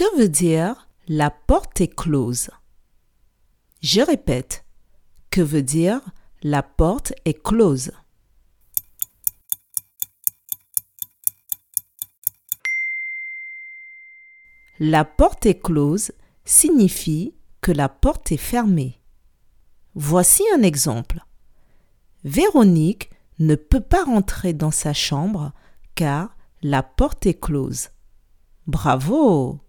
Que veut dire la porte est close? Je répète. Que veut dire la porte est close? La porte est close signifie que la porte est fermée. Voici un exemple. Véronique ne peut pas rentrer dans sa chambre car la porte est close. Bravo